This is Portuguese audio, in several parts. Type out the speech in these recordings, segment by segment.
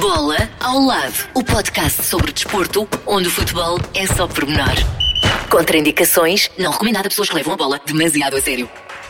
Bola ao lado, o podcast sobre desporto, onde o futebol é só pormenor. Contraindicações, não recomendado a pessoas que levam a bola demasiado a sério.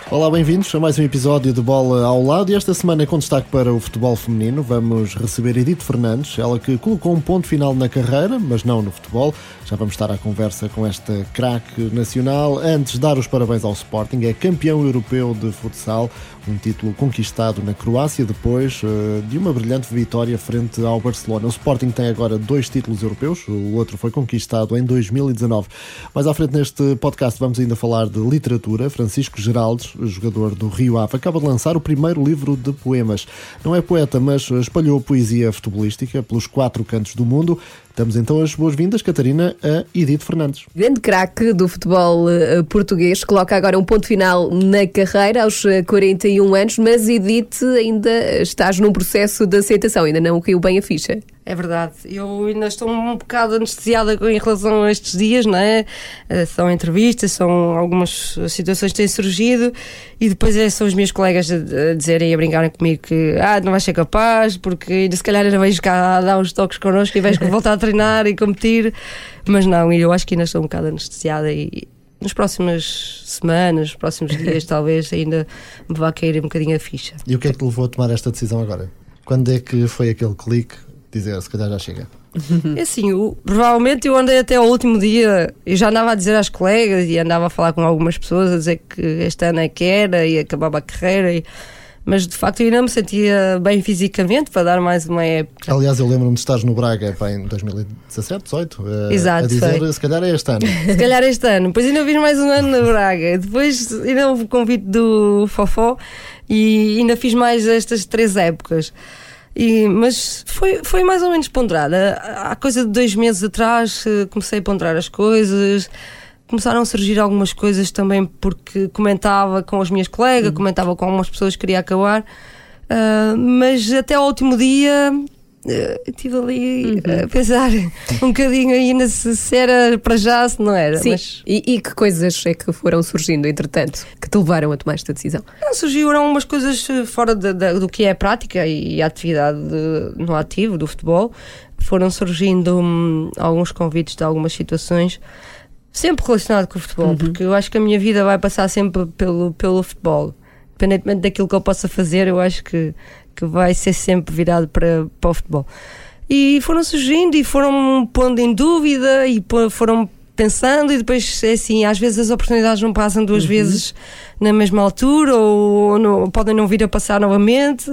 Olá, bem-vindos a mais um episódio de Bola ao Lado e esta semana com destaque para o futebol feminino vamos receber Edith Fernandes, ela que colocou um ponto final na carreira, mas não no futebol. Já vamos estar à conversa com esta craque nacional. Antes, dar os parabéns ao Sporting, é campeão europeu de futsal, um título conquistado na Croácia depois uh, de uma brilhante vitória frente ao Barcelona. O Sporting tem agora dois títulos europeus, o outro foi conquistado em 2019. Mais à frente neste podcast vamos ainda falar de literatura. Francisco Geraldes, jogador do Rio Ave, acaba de lançar o primeiro livro de poemas. Não é poeta, mas espalhou poesia futebolística pelos quatro cantos do mundo. Damos então as boas-vindas, Catarina, a Edith Fernandes. Grande craque do futebol uh, português, coloca agora um ponto final na carreira aos 41 eh, anos, mas Edith ainda estás num processo de aceitação, ainda não caiu bem a ficha. É verdade. Eu ainda estou um bocado anestesiada em relação a estes dias, não é? Eh, são entrevistas, são algumas situações que têm surgido e depois é, são os meus colegas a, dizerem e a brincarem comigo que ah, não vais ser capaz, porque ainda se calhar ainda vais cá dar uns toques connosco e vais voltar a treinar e competir. Mas não, eu acho que ainda estou um bocado anestesiada e, nas próximas semanas, nos próximos dias, talvez ainda me vá cair um bocadinho a ficha. E o que é que te levou a tomar esta decisão agora? Quando é que foi aquele clique dizer, se calhar já chega? É assim, eu, provavelmente eu andei até ao último dia, eu já andava a dizer às colegas e andava a falar com algumas pessoas a dizer que este ano é que era e acabava a carreira e, mas de facto eu ainda me sentia bem fisicamente para dar mais uma época. Aliás, eu lembro-me de estar no Braga pá, em 2017, 18, a, Exato, a dizer foi. se calhar é este ano. Se calhar é este ano. Depois ainda fiz mais um ano no Braga. Depois ainda houve o convite do Fofó e ainda fiz mais estas três épocas. E, mas foi, foi mais ou menos ponderada. Há coisa de dois meses atrás eh, comecei a ponderar as coisas. Começaram a surgir algumas coisas também porque comentava com as minhas colegas, uhum. comentava com algumas pessoas que queria acabar. Uh, mas até ao último dia estive ali uhum. a pensar um bocadinho ainda se, era para já, se não era. Sim. Mas... E, e, que coisas é que foram surgindo, entretanto, que te levaram a tomar esta decisão? Surgiram umas coisas eh, fora de, de, do que é a prática e a atividade de, no ativo do futebol. Foram surgindo hum, alguns convites de algumas situações, sempre relacionado com o futebol, uhum. porque eu acho que a minha vida vai passar sempre pelo, pelo futebol. Independentemente daquilo que eu possa fazer, eu acho que que vai ser sempre virado para, para o futebol. E foram surgindo e foram pondo em dúvida e foram pensando e depois é assim, às vezes as oportunidades não passam duas uhum. vezes na mesma altura ou não, podem não vir a passar novamente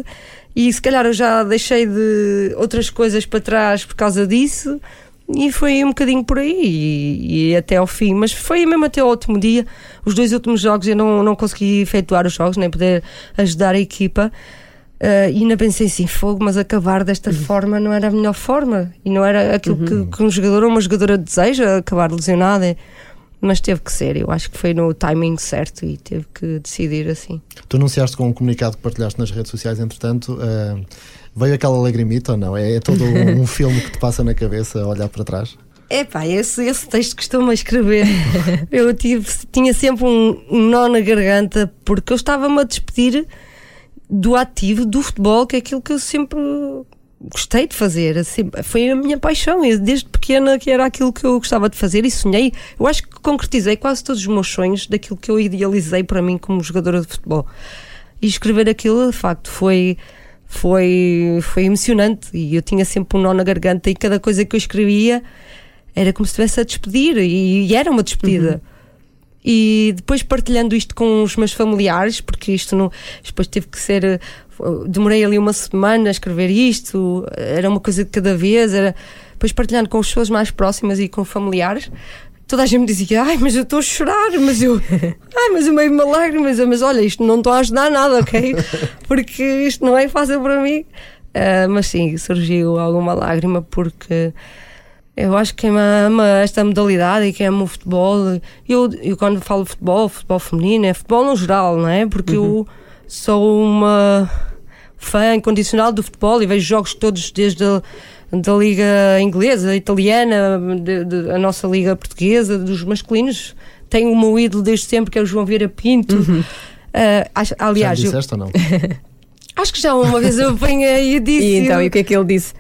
e se calhar eu já deixei de outras coisas para trás por causa disso e foi um bocadinho por aí e, e, até ao fim, mas foi mesmo até ao último dia os dois últimos jogos eu não, não consegui efetuar os jogos nem poder ajudar a equipa Uh, e ainda pensei assim, fogo, mas acabar desta uhum. forma não era a melhor forma e não era aquilo uhum. que, que, um jogador ou uma jogadora deseja, acabar lesionada. Mas teve que ser, eu acho que foi no timing certo e teve que decidir assim. Tu anunciaste com um comunicado que partilhaste nas redes sociais, entretanto, uh, veio aquela lagrimita ou não? É, é todo um, um filme que te passa na cabeça a olhar para trás? É pá, esse, esse texto costumo escrever. eu tive, tinha sempre um, um nó na garganta porque eu estava-me a despedir do ativo do futebol, que é aquilo que eu sempre gostei de fazer. Foi a minha paixão. Desde pequena que era aquilo que eu gostava de fazer e sonhei. Eu acho que concretizei quase todos os meus sonhos daquilo que eu idealizei para mim como jogadora de futebol. E escrever aquilo, de facto, foi foi foi emocionante e eu tinha sempre um nó na garganta e cada coisa que eu escrevia era como se estivesse a despedir e, e era uma despedida. Uhum e depois partilhando isto com os meus familiares, porque isto não, depois teve que ser. Eh, demorei ali uma semana a escrever isto, era uma coisa de cada vez, era depois partilhando com as pessoas mais próximas e com familiares. Toda a gente me dizia, ai, mas eu estou a chorar, mas eu, ai, mas eu meio uma lágrima, mas, mas olha, isto não estou a ajudar nada, ok? Porque isto não é fácil para mim. Uh, mas sim, surgiu alguma lágrima porque eu acho que quem ama esta modalidade e quem ama o futebol, eu, eu quando falo futebol, futebol feminino, é futebol no geral, não é? Porque uhum. eu sou uma fã incondicional do futebol e vejo jogos todos desde a da liga inglesa, italiana, de, de, a nossa liga portuguesa, dos masculinos. Tenho o meu ídolo desde sempre, que é o João Vieira Pinto. Uhum. Uh, aliás, Já disseste eu... ou não? Acho que já uma vez eu apanhei e disse. E então, e o que é que ele disse?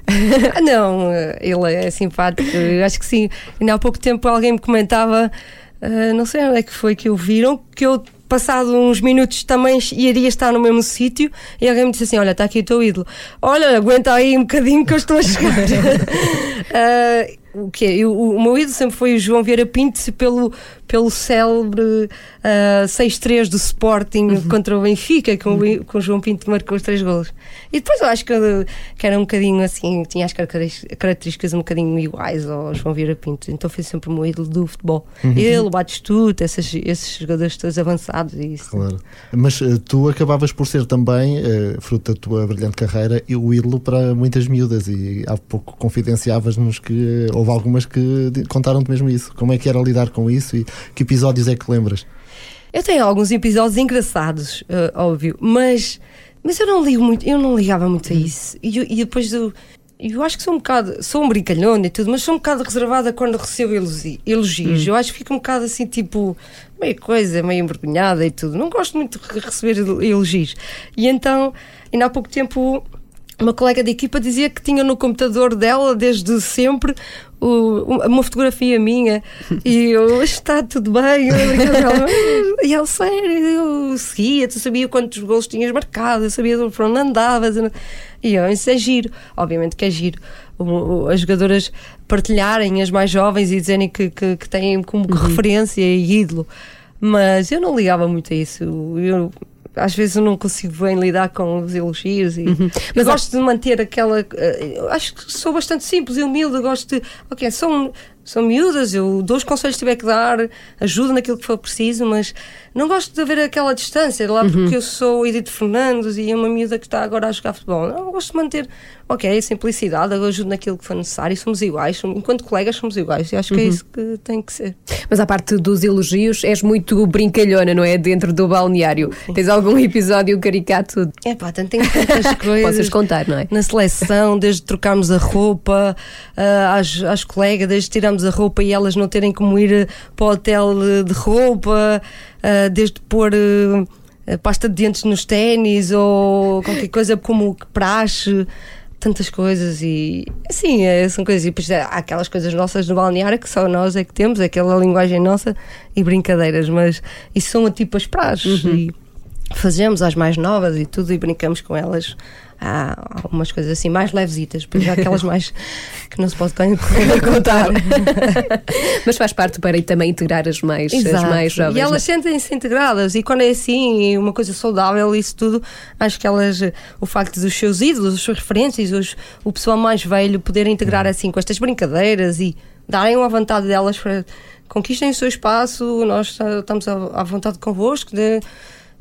Ah, não, ele é simpático. Acho que sim. Ainda há pouco tempo alguém me comentava, ah, não sei onde é que foi que o viram, que eu, passado uns minutos, também iria estar no mesmo sítio. E alguém me disse assim: Olha, está aqui o teu ídolo. Olha, aguenta aí um bocadinho que eu estou a chegar. Ah, o que é? O, o meu ídolo sempre foi o João Vieira Pinto pelo, pelo célebre uh, 6-3 do Sporting Uhum. contra o Benfica, com, o- com o João Pinto marcou os três golos. E depois eu acho que, que era um bocadinho assim, tinha as características um bocadinho iguais ao João Vieira Pinto. Então foi sempre o meu ídolo do futebol. Uhum. Ele, o Batistuta, esses, esses jogadores todos avançados. E isso. Claro. Mas eh, tu acabavas por ser também, eh, fruto da tua brilhante carreira, o ídolo para muitas miúdas. E há pouco confidenciavas-nos que eh, houve algumas que contaram-te mesmo isso. Como é que era lidar com isso e que episódios é que lembras? Eu tenho alguns episódios engraçados, eh, óbvio, mas, mas eu não ligo muito, eu não ligava muito a isso. E, eu- e depois eu, eu acho que sou um bocado, sou um brincalhona e tudo, mas sou um bocado reservada quando recebo elogi- elogios. Eu acho que fico um bocado assim, tipo, meio coisa, meio envergonhada e tudo. Não gosto muito de receber elogios. E então, ainda há pouco tempo uma colega de equipa dizia que tinha no computador dela desde sempre o- uma fotografia minha e eu está tudo bem eu e ela sério eu seguia, tu sabia quantos gols tinhas marcado eu sabia para onde andavas. E eu, isso é giro. Obviamente que é giro as jogadoras partilharem as mais jovens e dizerem que, que, que têm como referência e ídolo. Mas eu não ligava muito a isso eu às vezes eu não consigo bem lidar com os elogios e mas gosto de manter aquela eu acho que sou bastante simples e humilde gosto de ok, são, são miúdas eu dou os conselhos que tiver que dar ajudo naquilo que for preciso mas não gosto de haver aquela distância lá porque eu sou Edith Fernandes e é uma miúda que está agora a jogar futebol não, eu gosto de manter ok, simplicidade eu ajudo naquilo que for necessário somos iguais enquanto colegas somos iguais e acho que é isso que tem que ser Mas à parte dos elogios, és muito brincalhona, não é? Dentro do balneário. Tens algum episódio caricato? é pá, tenho tantas coisas Possas contar, não é? na seleção, desde trocarmos a roupa ah, às, às colegas, desde tirarmos a roupa e elas não terem como ir eh, para o hotel eh, de roupa, ah, desde pôr eh, pasta de dentes nos ténis ou qualquer coisa como praxe. Tantas coisas e assim, é, são coisas. E depois há aquelas coisas nossas no balneário que só nós é que temos, aquela linguagem nossa e brincadeiras, mas isso são tipo as praxes. E, fazemos às mais novas e tudo e brincamos com elas. Há algumas coisas assim mais levesitas, depois há aquelas mais que não se pode con- contar. Mas faz parte para também integrar as mais, as Exato. mais jovens. E elas não sentem-se integradas e quando é assim, uma coisa saudável, isso tudo, acho que elas, o facto dos seus ídolos, as suas referências, os, o pessoal mais velho poder integrar assim com estas brincadeiras e darem a vontade delas para conquistem o seu espaço, nós ah, estamos à vontade convosco, de,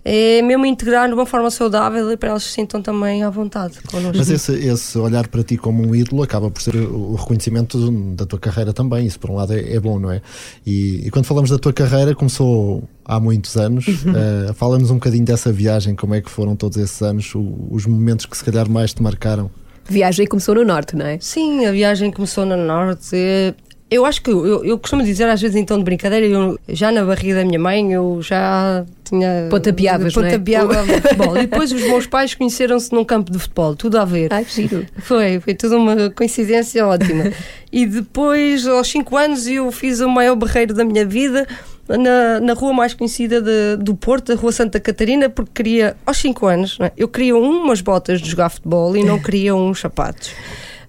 é mesmo integrar de uma forma saudável e para elas se sintam também à vontade connosco. Mas esse, esse olhar para ti como um ídolo acaba por ser o reconhecimento da tua carreira também. Isso, por um lado, é, é bom, não é? E, e quando falamos da tua carreira, começou há muitos anos. eh, Fala-nos um bocadinho dessa viagem, como é que foram todos esses anos, o- os momentos que se calhar mais te marcaram. Viagem começou no Norte, não é? Sim, a viagem começou no Norte. Eu acho que eu, eu costumo dizer às vezes tom de brincadeira, eu, já na barriga da minha mãe eu já tinha Pontapeavas, não é? pontapeava futebol. E depois os meus pais conheceram-se num campo de futebol, tudo a ver. Ai, giro. Foi, foi tudo uma coincidência ótima. e depois, aos 5 anos, eu fiz o maior barreiro da minha vida na, na rua mais conhecida de- do Porto, a Rua Santa Catarina, porque queria, aos 5 anos, é? eu queria umas botas de jogar futebol e não queria uns sapatos.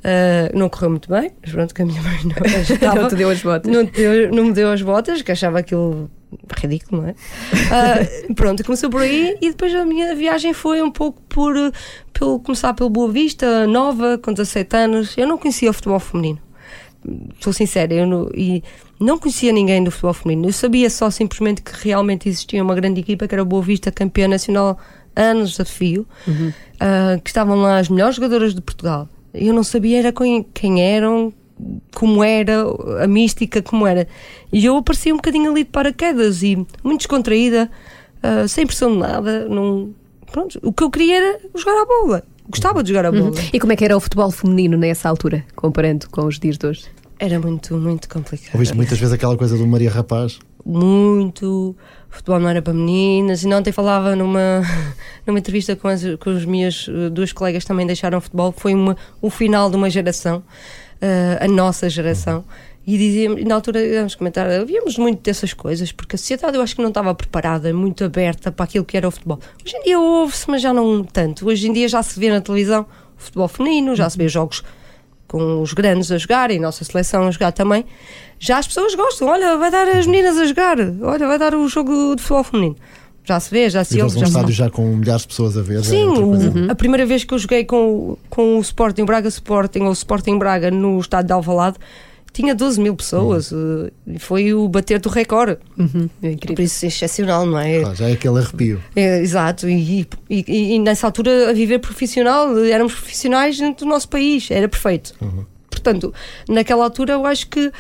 Ah, não correu muito bem, mas pronto, que a minha mãe não ajudava. Não te deu as botas. Não, deu- não me deu as botas, que achava aquilo ridículo, não é? Ah, pronto, começou por aí e depois a minha viagem foi um pouco por, pelo começar pelo Boa Vista, nova, com 17 anos. Eu não conhecia o futebol feminino. Sou sincera, eu não, e não conhecia ninguém do futebol feminino. Eu sabia só simplesmente que realmente existia uma grande equipa que era o Boa Vista, campeã nacional anos a fio, ah, que estavam lá as melhores jogadoras de Portugal. Eu não sabia era quem, quem eram, como era, a mística, como era. E eu aparecia um bocadinho ali de paraquedas e muito descontraída, ah, sem pressão de nada. Não, pronto, o que eu queria era jogar a bola. Gostava de jogar a bola. E como é que era o futebol feminino nessa altura, comparando com os dias de hoje? Era muito, muito complicado. Ouviste muitas vezes aquela coisa do Maria Rapaz? muito, futebol não era para meninas. E ontem falava numa, numa entrevista com as, com as minhas eh, duas colegas que também deixaram o futebol, foi uma, o final de uma geração, eh, a nossa geração. E dizíamos, e na altura íamos comentar, havíamos muito dessas coisas, porque a sociedade eu acho que não estava preparada, muito aberta para aquilo que era o futebol. Hoje em dia ouve-se, mas já não tanto. Hoje em dia já se vê na televisão o futebol feminino, já se vê jogos com os grandes a jogar e a nossa seleção a jogar também. Já as pessoas gostam, olha, vai dar as meninas a jogar, olha, vai dar o jogo de futebol feminino. Já se vê, já se ouve. um Já se estádio já com milhares de pessoas a ver. é Sim, o- a primeira vez que eu joguei com, com o Sporting, Braga Sporting, ou Sporting Braga no estádio de Alvalade, tinha 12 mil pessoas. Uhum. eh, E foi o bater do recorde. Uhum, é Por incrível. isso é excepcional, não é? Ah, já é aquele arrepio. É, exato, e, e- e- nessa altura a viver profissional, éramos profissionais dentro do nosso país, era perfeito. Portanto, naquela altura eu acho que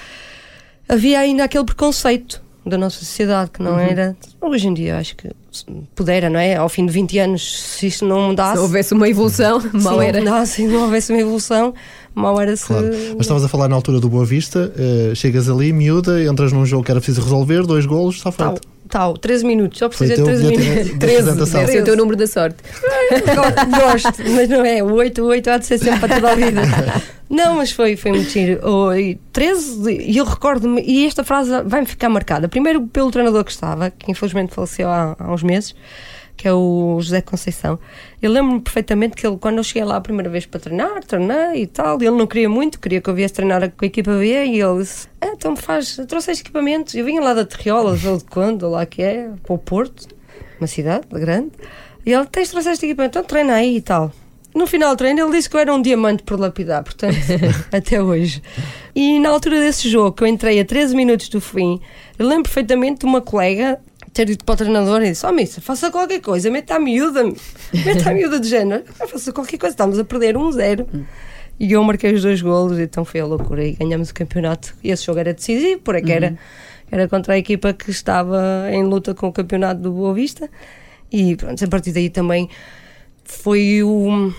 havia ainda aquele preconceito da nossa sociedade que não era. Hoje em dia acho que se pudera, não é? Ao fim de 20 anos, se isto não mudasse. Se houvesse uma evolução, se mal não era. mudasse e não houvesse uma evolução, mal era se. Claro. Mas estavas a falar na altura do Boa Vista, eh, chegas ali, miúda, entras num jogo que era preciso resolver, dois golos, está Tal, feito. tal, 13 minutos, só o de teu 13 bilhete minutos. de 13, apresentação. deve ser o teu número da sorte. Gosto, mas não é. O 8, o 8 há de ser sempre para toda a vida. Não, mas foi, foi muito giro. Oh, e 13, e eu recordo-me, e esta frase vai-me ficar marcada. Primeiro pelo treinador que estava, que infelizmente faleceu há, há uns meses, que é o José Conceição. Eu lembro-me perfeitamente que ele, quando eu cheguei lá a primeira vez para treinar, treinei e tal, ele não queria muito, queria que eu viesse treinar com a equipa B, e ele disse: ah, então faz, trouxe equipamentos. Eu vinha lá da Terriolas, ou de quando, lá que é, para o Porto, uma cidade grande. E ele, tens de trazer este equipamento, então treina aí e tal. No final do treino ele disse que eu era um diamante por lapidar, portanto, até hoje. E na altura desse jogo, que eu entrei a 13 minutos do fim, eu lembro perfeitamente de uma colega ter dito para o treinador e disse: Oh, missa, faça qualquer coisa, meta a miúda, meta a miúda de género, faça qualquer coisa, estamos a perder 1-0. E eu marquei os dois golos, então foi a loucura e ganhamos o campeonato. E esse jogo era decisivo, porque era, era contra a equipa que estava em luta com o campeonato do Boa Vista. E pronto, a partir daí também foi o,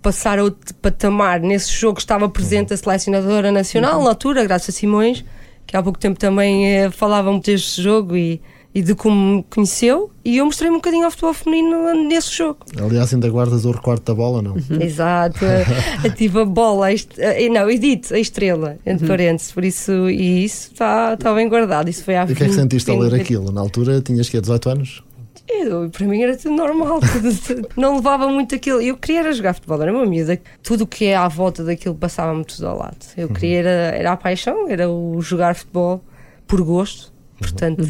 passar a outro patamar. Nesse jogo estava presente a selecionadora nacional, na altura, Graça Simões, que há pouco tempo também eh, falavam deste jogo e, e de como me conheceu. E eu mostrei um bocadinho ao futebol feminino nesse jogo. Aliás, ainda guardas o recorte da bola, não? Exato, eu tive a bola, a est- eh, não, Edith, a estrela, entre parênteses, por isso, e isso está tá bem guardado. Isso foi há E o que é que sentiste a fim ler de- aquilo? Na altura tinhas que 18 anos? Eu, para mim era tudo normal, tudo- tudo- não levava muito aquilo. Eu queria era jogar futebol, era uma miúda. Tudo o que é à volta daquilo passava-me tudo ao lado. Eu queria era, era a paixão, era o jogar futebol por gosto. Portanto,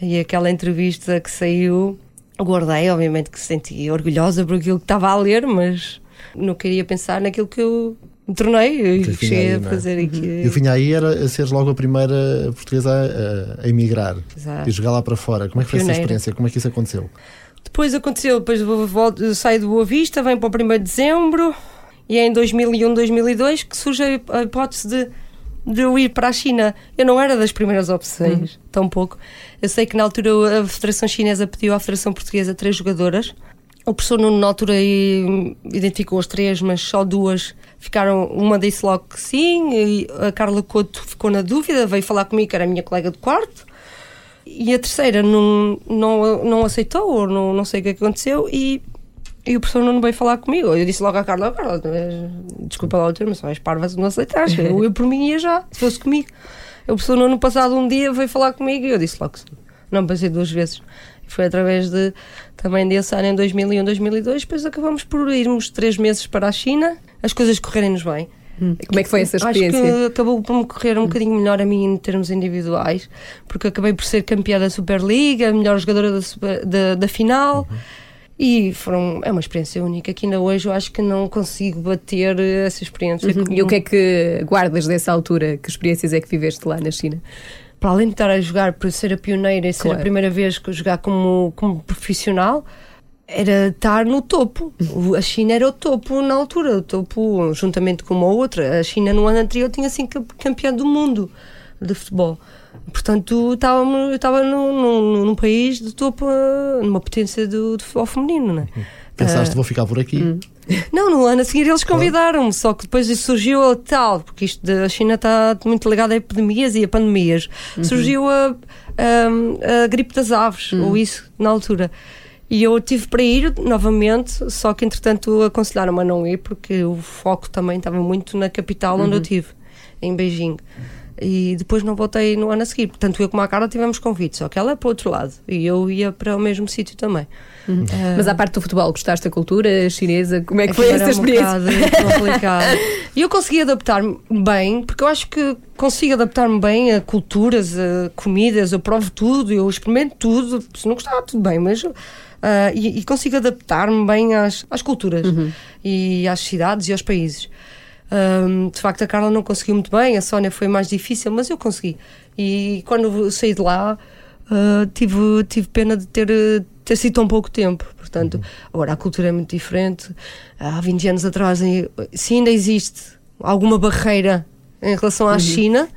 e aquela entrevista que saiu, guardei, obviamente que se senti orgulhosa por aquilo que estava a ler, mas não queria pensar naquilo que eu me tornei e cheguei a é? fazer aqui. E o fim aí era a seres logo a primeira portuguesa a, a emigrar Exato. e jogar lá para fora. Como é que foi essa experiência? Como é que isso aconteceu? Depois aconteceu, depois volto, saio do Boa Vista, venho para o 1 de dezembro e é em 2001, 2002 que surge a hipótese de, de eu ir para a China. Eu não era das primeiras opções, tão pouco. Eu sei que na altura a Federação Chinesa pediu à Federação Portuguesa três jogadoras. O professor Nuno, na altura, identificou as três, mas só duas ficaram. Uma disse logo que sim, a Carla Couto ficou na dúvida, veio falar comigo, que era a minha colega de quarto. E a terceira não, não, não aceitou, ou não, não sei o que aconteceu, e, e o professor não veio falar comigo. Eu disse logo à Carla: "Oh, Carla, és- desculpa lá o termo, são as parvas que não aceitaste. Eu, eu por mim ia já, se fosse comigo. O professor no passado, um dia, veio falar comigo e eu disse logo que sim. Não pensei duas vezes. Foi através de também desse ano em 2001, 2002. Depois acabamos por irmos três meses para a China, as coisas correrem-nos bem. Como é que foi essa Acho experiência? que acabou por me correr um bocadinho melhor a mim em termos individuais, porque acabei por ser campeã da Superliga, melhor jogadora da, super- da, da final. E foram, é uma experiência única que ainda hoje eu acho que não consigo bater essa experiência. Uhum. E o que é que guardas dessa altura? Que experiências é que viveste lá na China? Para além de estar a jogar por ser a pioneira e ser Claro. a primeira vez que eu jogar como, como profissional, era estar no topo. O- A China era o topo na altura, o topo juntamente com uma outra. A China no ano anterior tinha cinco campeã do mundo de futebol. Portanto, estávamos- eu estava num, num, num país de topo, eh, numa potência do, do futebol feminino, né? Pensaste, vou ficar por aqui. Hum. Não, no ano a seguir eles convidaram-me, só que depois surgiu a tal, porque isto da China está muito ligado a epidemias e a pandemias. Surgiu a, a, a gripe das aves, ou isso, na altura. E eu tive para ir novamente, só que entretanto aconselharam-me a não ir, porque o foco também estava muito na capital onde eu tive, em Beijing. E depois não voltei no ano a seguir. Portanto, eu como a Carla tivemos convite, só que ela é para o outro lado. E eu ia para o mesmo sítio também. Ah, Mas à parte do futebol, gostaste da cultura chinesa? Como é que foi essa um experiência? bocado complicado. E eu consegui adaptar-me bem, porque eu acho que consigo adaptar-me bem a culturas, a comidas, eu provo tudo, eu experimento tudo, se não gostar, tudo bem, mas. ah, e, e consigo adaptar-me bem às, às culturas e às cidades e aos países. Ahm, de facto, a Carla não conseguiu muito bem, a Sónia foi mais difícil, mas eu consegui. E quando saí de lá, ah, tive, tive pena de ter, ter sido tão pouco tempo. Portanto, agora a cultura é muito diferente. Há 20 anos atrás, se ainda existe alguma barreira em relação à China,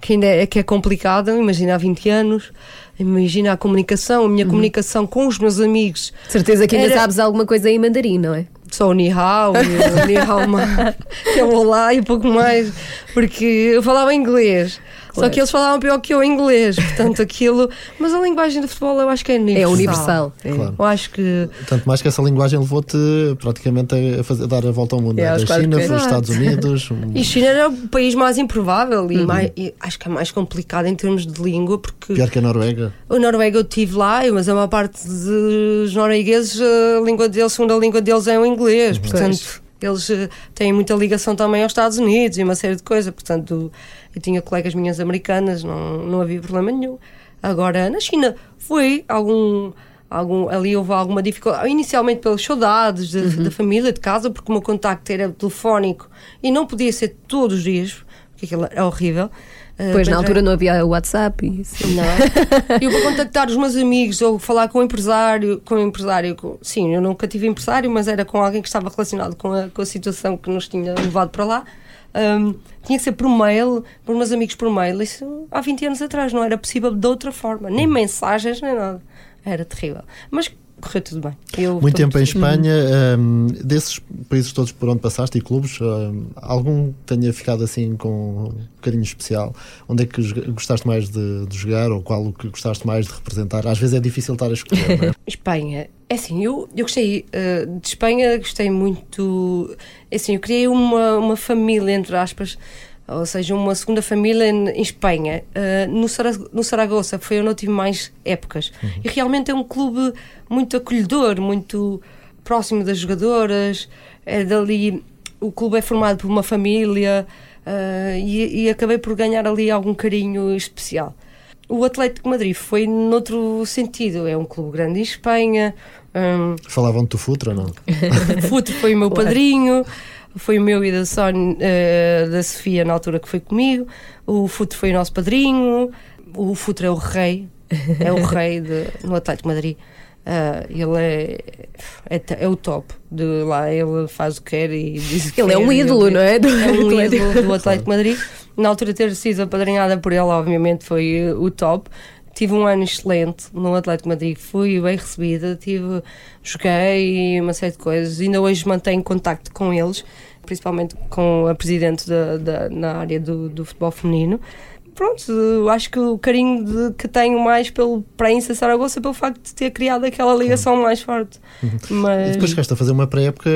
que ainda é, que é complicada, imagina há 20 anos, imagina a comunicação, a minha comunicação com os meus amigos De certeza que ainda Era- sabes alguma coisa em mandarim, não é? só o Ni Hao, e o Ni Hao Ma, que é o Olá e pouco mais, porque eu falava inglês. Só Claro. que eles falavam pior que eu inglês, portanto aquilo. Mas a linguagem do futebol eu acho que é universal. É universal. é. Claro. Eu acho que. Tanto mais que essa linguagem levou-te praticamente a, fazer, a dar a volta ao mundo. É, é? aos da China para os. Estados Unidos. um- E China era o país mais improvável e, mais, e acho que é mais complicado em termos de língua, porque Pior que a Noruega. o Noruega eu estive lá, mas a maior parte dos noruegueses, a língua deles, a segunda língua deles é o inglês, portanto. Eles eh, têm muita ligação também aos Estados Unidos e uma série de coisas, portanto, eu tinha colegas minhas americanas, não, não havia problema nenhum. Agora, na China, foi algum. Algum, ali houve alguma dificuldade, inicialmente pelas saudades da, da família, de casa, porque o meu contacto era telefónico e não podia ser todos os dias, porque aquilo é horrível. Eh, Pois na pendrive- altura não havia WhatsApp e isso. não. é? Eu vou contactar os meus amigos ou falar com o empresário, com o empresário, com- sim, eu nunca tive empresário, mas era com alguém que estava relacionado com a, com a situação que nos tinha levado para lá. Ahm, tinha que ser por mail, por meus amigos por mail. Isso há 20 anos atrás não era possível de outra forma, nem mensagens, nem nada. Era terrível. Mas correu tudo bem. Eu Muito tempo em feliz. Espanha. hum, desses países todos por onde passaste e clubes, hum, algum tenha ficado assim com um carinho especial? Onde é que gostaste mais de, de jogar ou qual o que gostaste mais de representar? Às vezes é difícil estar a escolher, não é? Espanha. É assim, eu, eu gostei eh, de Espanha, gostei muito. É assim, eu criei uma, uma família, entre aspas, ou seja, uma segunda família em, Espanha. Eh, no, Sara- no Saragossa foi onde eu tive mais épocas. E realmente é um clube muito acolhedor, muito próximo das jogadoras. É dali. O clube é formado por uma família eh, e, e acabei por ganhar ali algum carinho especial. O Atlético de Madrid foi noutro sentido. É um clube grande em Espanha. hum, Falavam-te do Futra, não? Futre foi o meu Claro. padrinho. Foi o meu e da, Sónia, eh, da Sofia na altura que foi comigo. O Futre foi o nosso padrinho. O Futre é o rei. É o rei de, no Atlético de Madrid. Ah, ele é, é, é o top de lá. Ele faz o que quer e diz que Ele é um ídolo, não é? Do é um Atlético. ídolo do Atlético de Madrid. Na altura ter sido apadrinhada por ele, obviamente, foi uh, o top. Tive um ano excelente no Atlético de Madrid, fui bem recebida, tive, joguei uma série de coisas. Ainda hoje mantenho contacto com eles, principalmente com a presidente da, da- na área do, do futebol feminino. Pronto, acho que o carinho de- que tenho mais pelo, para a Insa Saragossa é pelo facto de ter criado aquela ligação mais forte. E Mas, depois chegaste a fazer uma pré-época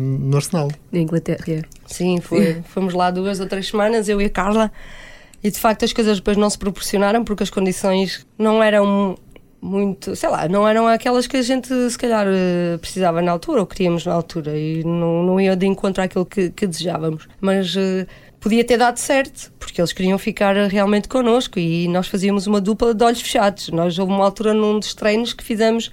hum, no Arsenal. Na Inglaterra. é. Sim, foi. Fomos lá duas ou três semanas, eu e a Carla, e de facto as coisas depois não se proporcionaram porque as condições não eram muito, sei lá, não eram aquelas que a gente se calhar eh, precisava na altura ou queríamos na altura e não, não ia de encontro àquilo que, que desejávamos. Mas eh, podia ter dado certo, porque eles queriam ficar realmente connosco e nós fazíamos uma dupla de olhos fechados. Nós houve uma altura num dos treinos que fizemos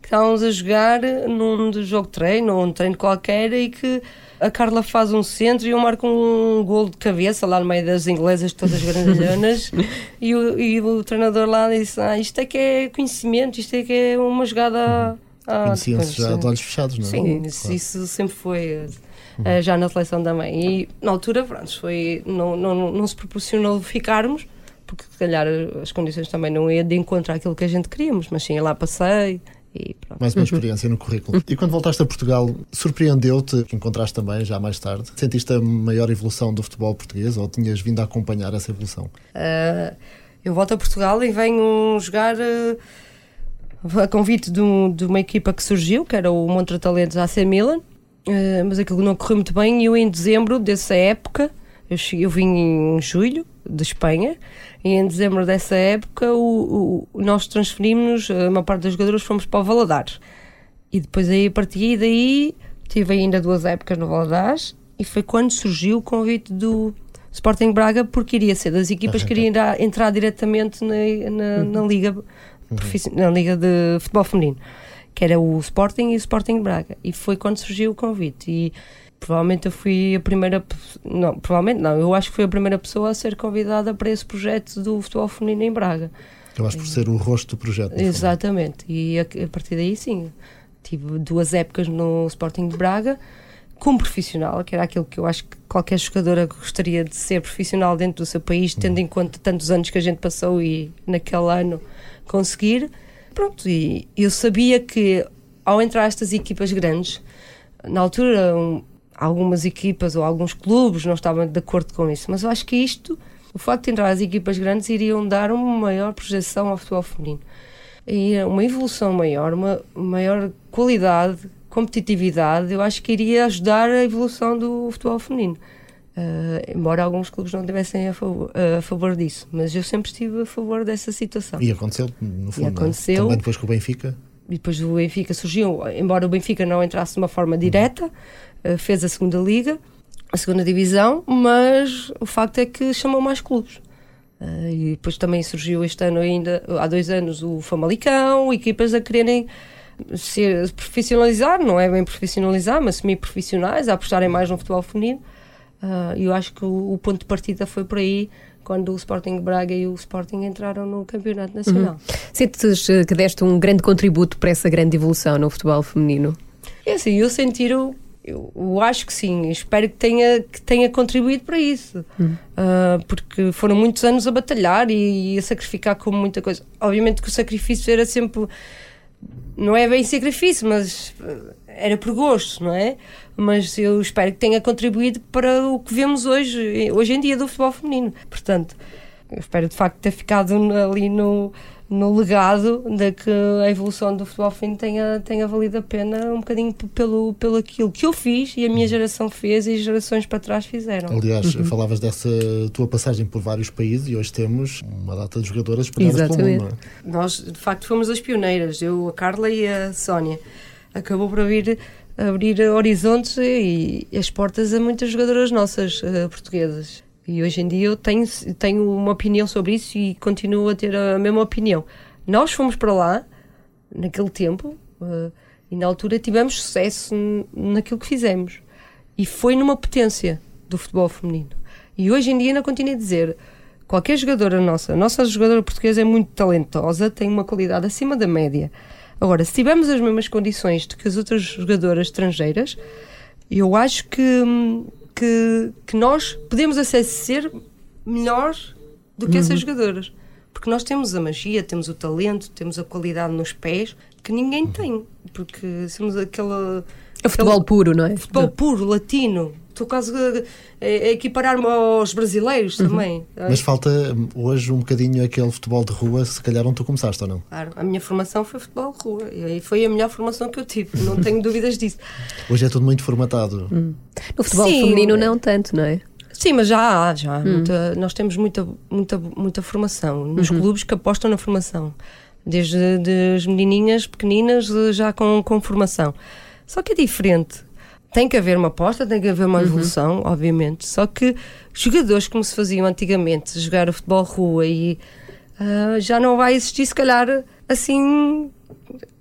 que estávamos a jogar num jogo de treino ou um treino qualquer e que a Carla faz um centro e eu marco um gol de cabeça lá no meio das inglesas todas grandalhonas e, o, e o treinador lá disse ah, isto é que é conhecimento, isto é que é uma jogada ah, Conheciam-se depois, já de olhos fechados, não é? Sim, isso, isso sempre foi eh, já na seleção também. E na altura, pronto, foi, não, não, não se proporcionou ficarmos, porque se calhar as condições também não iam de encontro àquilo que a gente queríamos, mas sim, lá passei E pronto. Mais uma experiência no currículo. E quando voltaste a Portugal, surpreendeu-te, que encontraste também já mais tarde, sentiste a maior evolução do futebol português ou tinhas vindo a acompanhar essa evolução? Uh, eu volto a Portugal e venho jogar uh, a convite de, um, de, uma equipa que surgiu, que era o Montra Talentos AC Milan, uh, mas aquilo não correu muito bem. E eu, em dezembro dessa época, eu, cheguei, eu vim em julho de Espanha, e em dezembro dessa época o, o, nós transferimos, a maior parte dos jogadores fomos para o Valadares. E depois aí, a partir daí, tive ainda duas épocas no Valadares, e foi quando surgiu o convite do Sporting Braga, porque iria ser das equipas que iriam entrar diretamente na, na, na Uhum. liga, na liga de futebol feminino, que era o Sporting e o Sporting Braga. E foi quando surgiu o convite. E provavelmente eu fui a primeira não, provavelmente não, eu acho que fui a primeira pessoa a ser convidada para esse projeto do futebol feminino em Braga. Acho por ser o rosto do projeto. Exatamente. E a, a partir daí sim, tive duas épocas no Sporting de Braga como profissional, que era aquilo que eu acho que qualquer jogadora gostaria de ser profissional dentro do seu país, tendo em conta tantos anos que a gente passou e naquele ano conseguir. Pronto, e eu sabia que ao entrar estas equipas grandes, na altura um, algumas equipas ou alguns clubes não estavam de acordo com isso, mas eu acho que isto, o facto de entrar as equipas grandes, iriam dar uma maior projeção ao futebol feminino. E uma evolução maior, uma maior qualidade, competitividade, eu acho que iria ajudar a evolução do futebol feminino. Uh, embora alguns clubes não estivessem a favor, a favor disso, mas eu sempre estive a favor dessa situação. E aconteceu, no fundo. não é? aconteceu. Também depois com o Benfica. E depois o Benfica surgiu, embora o Benfica não entrasse de uma forma direta, uh, fez a segunda liga, a segunda divisão, mas o facto é que chamou mais clubes. Uh, e depois também surgiu este ano ainda, há dois anos, o Famalicão, equipas a quererem se profissionalizar, não é bem profissionalizar, mas semi-profissionais, a apostarem mais no futebol feminino. E uh, eu acho que o, o, ponto de partida foi por aí, quando o Sporting Braga e o Sporting entraram no Campeonato Nacional. Uhum. Sentes que deste um grande contributo para essa grande evolução no futebol feminino? É assim, eu sentir o. Eu, acho que sim, espero que tenha, que tenha contribuído para isso, Uhum. uh, porque foram muitos anos a batalhar e, e a sacrificar como muita coisa. Obviamente que o sacrifício era sempre não é bem sacrifício, mas era por gosto, não é? Mas eu espero que tenha contribuído para o que vemos hoje, hoje em dia do futebol feminino. Portanto, eu espero de facto ter ficado ali no, no legado de que a evolução do futebol feminino tenha, tenha valido a pena um bocadinho pelo, pelo aquilo que eu fiz e a minha geração fez e as gerações para trás fizeram. Aliás, uhum. falavas dessa tua passagem por vários países e hoje temos uma data de jogadoras espalhadas pelo mundo. Nós, de facto, fomos as pioneiras, eu, a Carla e a Sónia. Acabou por abrir, abrir horizontes e, e as portas a muitas jogadoras nossas uh, portuguesas. E hoje em dia eu tenho, tenho uma opinião sobre isso e continuo a ter a mesma opinião. Nós fomos para lá, naquele tempo, uh, e na altura tivemos sucesso naquilo que fizemos. E foi numa potência do futebol feminino. E hoje em dia ainda continuo a dizer, qualquer jogadora nossa, a nossa jogadora portuguesa é muito talentosa, tem uma qualidade acima da média. Agora, se tivermos as mesmas condições de que as outras jogadoras estrangeiras, eu acho que, que, que nós podemos ser melhores do que uhum. essas jogadoras. Porque nós temos a magia, temos o talento, temos a qualidade nos pés que ninguém tem. Porque somos aquela. É futebol aquele, puro, não é? Futebol puro, latino. Estou quase a, equiparar-me aos brasileiros uhum. também. Mas falta hoje um bocadinho aquele futebol de rua, se calhar onde tu começaste ou não? Claro, a minha formação foi futebol de rua e foi a melhor formação que eu tive, não tenho dúvidas disso. Hoje é tudo muito formatado. Hum. No futebol Sim, feminino não tanto, não é? Sim, mas já há, já há. Hum. Muita, nós temos muita, muita, muita formação nos uhum. clubes que apostam na formação. Desde as menininhas pequeninas já com, com formação. Só que é diferente tem que haver uma aposta, tem que haver uma evolução, uhum. obviamente. Só que jogadores como se faziam antigamente, jogar o futebol rua e uh, já não vai existir, se calhar, assim